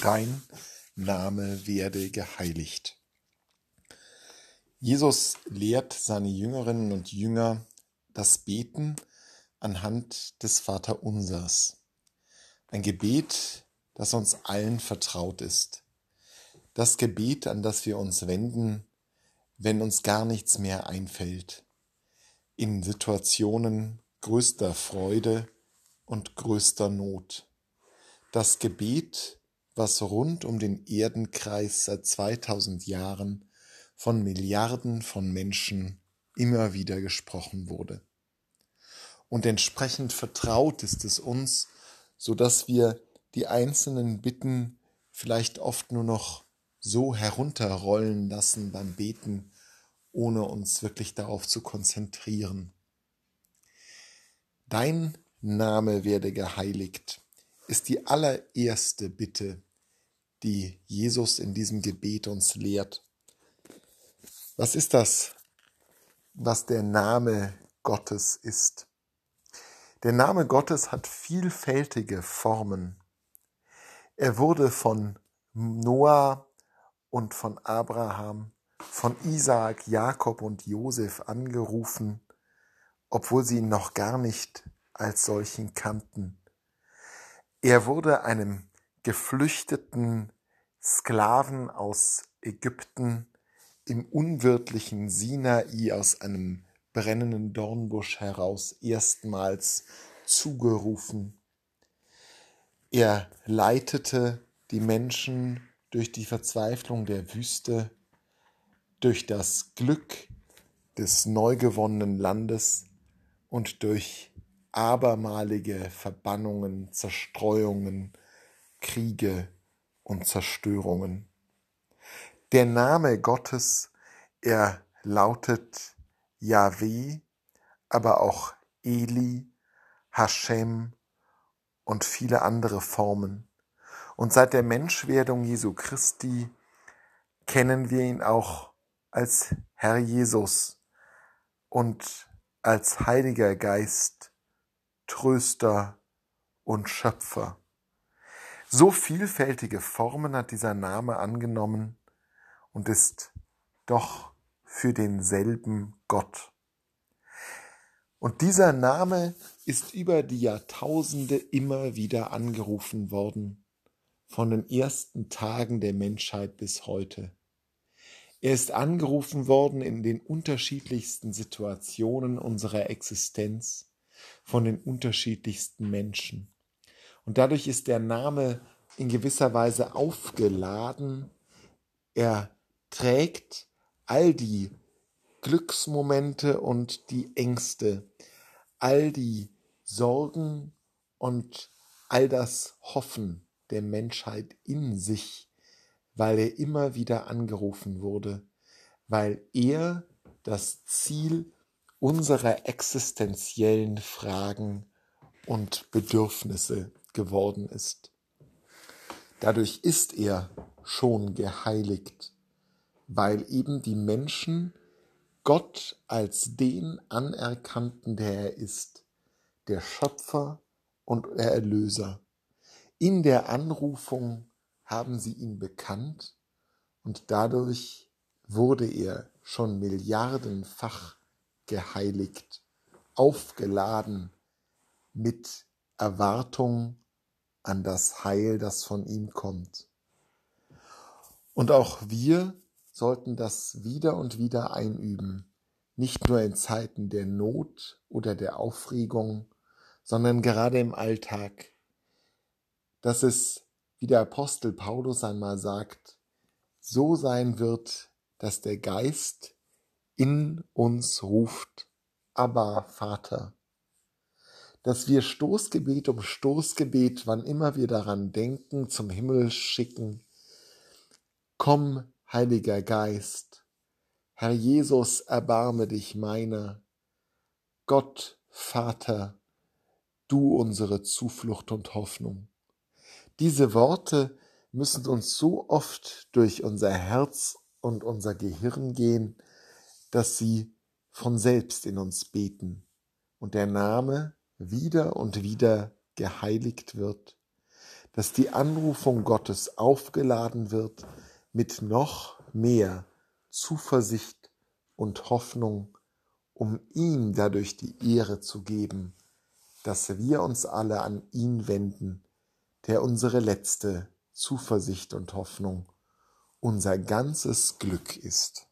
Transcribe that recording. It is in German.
dein Name werde geheiligt. Jesus lehrt seine Jüngerinnen und Jünger das Beten anhand des Vaterunsers. Ein Gebet, das uns allen vertraut ist. Das Gebet, an das wir uns wenden, wenn uns gar nichts mehr einfällt. In Situationen größter Freude und größter Not. Das Gebet, was rund um den Erdenkreis seit 2000 Jahren von Milliarden von Menschen immer wieder gesprochen wurde. Und entsprechend vertraut ist es uns, so dass wir die einzelnen Bitten vielleicht oft nur noch so herunterrollen lassen beim Beten, ohne uns wirklich darauf zu konzentrieren. Dein Name werde geheiligt ist die allererste Bitte, die Jesus in diesem Gebet uns lehrt. Was ist das, was der Name Gottes ist? Der Name Gottes hat vielfältige Formen. Er wurde von Noah und von Abraham, von Isaak, Jakob und Josef angerufen, obwohl sie ihn noch gar nicht als solchen kannten. Er wurde einem geflüchteten Sklaven aus Ägypten im unwirtlichen Sinai aus einem brennenden Dornbusch heraus erstmals zugerufen. Er leitete die Menschen durch die Verzweiflung der Wüste, durch das Glück des neu gewonnenen Landes und durch abermalige Verbannungen, Zerstreuungen, Kriege und Zerstörungen. Der Name Gottes, er lautet Yahweh, aber auch Eli, Hashem und viele andere Formen. Und seit der Menschwerdung Jesu Christi kennen wir ihn auch als Herr Jesus und als Heiliger Geist Tröster und Schöpfer. So vielfältige Formen hat dieser Name angenommen und ist doch für denselben Gott. Und dieser Name ist über die Jahrtausende immer wieder angerufen worden, von den ersten Tagen der Menschheit bis heute. Er ist angerufen worden in den unterschiedlichsten Situationen unserer Existenz, von den unterschiedlichsten Menschen. Und dadurch ist der Name in gewisser Weise aufgeladen. Er trägt all die Glücksmomente und die Ängste, all die Sorgen und all das Hoffen der Menschheit in sich, weil er immer wieder angerufen wurde, weil er das Ziel unserer existenziellen Fragen und Bedürfnisse geworden ist. Dadurch ist er schon geheiligt, weil eben die Menschen Gott als den anerkannten, der er ist, der Schöpfer und der Erlöser. In der Anrufung haben sie ihn bekannt und dadurch wurde er schon milliardenfach geheiligt, aufgeladen mit Erwartung an das Heil, das von ihm kommt. Und auch wir sollten das wieder und wieder einüben, nicht nur in Zeiten der Not oder der Aufregung, sondern gerade im Alltag, dass es, wie der Apostel Paulus einmal sagt, so sein wird, dass der Geist in uns ruft, aber Vater. Dass wir Stoßgebet um Stoßgebet, wann immer wir daran denken, zum Himmel schicken. Komm, Heiliger Geist, Herr Jesus, erbarme dich meiner. Gott, Vater, du unsere Zuflucht und Hoffnung. Diese Worte müssen uns so oft durch unser Herz und unser Gehirn gehen, dass sie von selbst in uns beten und der Name wieder und wieder geheiligt wird, dass die Anrufung Gottes aufgeladen wird mit noch mehr Zuversicht und Hoffnung, um ihm dadurch die Ehre zu geben, dass wir uns alle an ihn wenden, der unsere letzte Zuversicht und Hoffnung, unser ganzes Glück ist.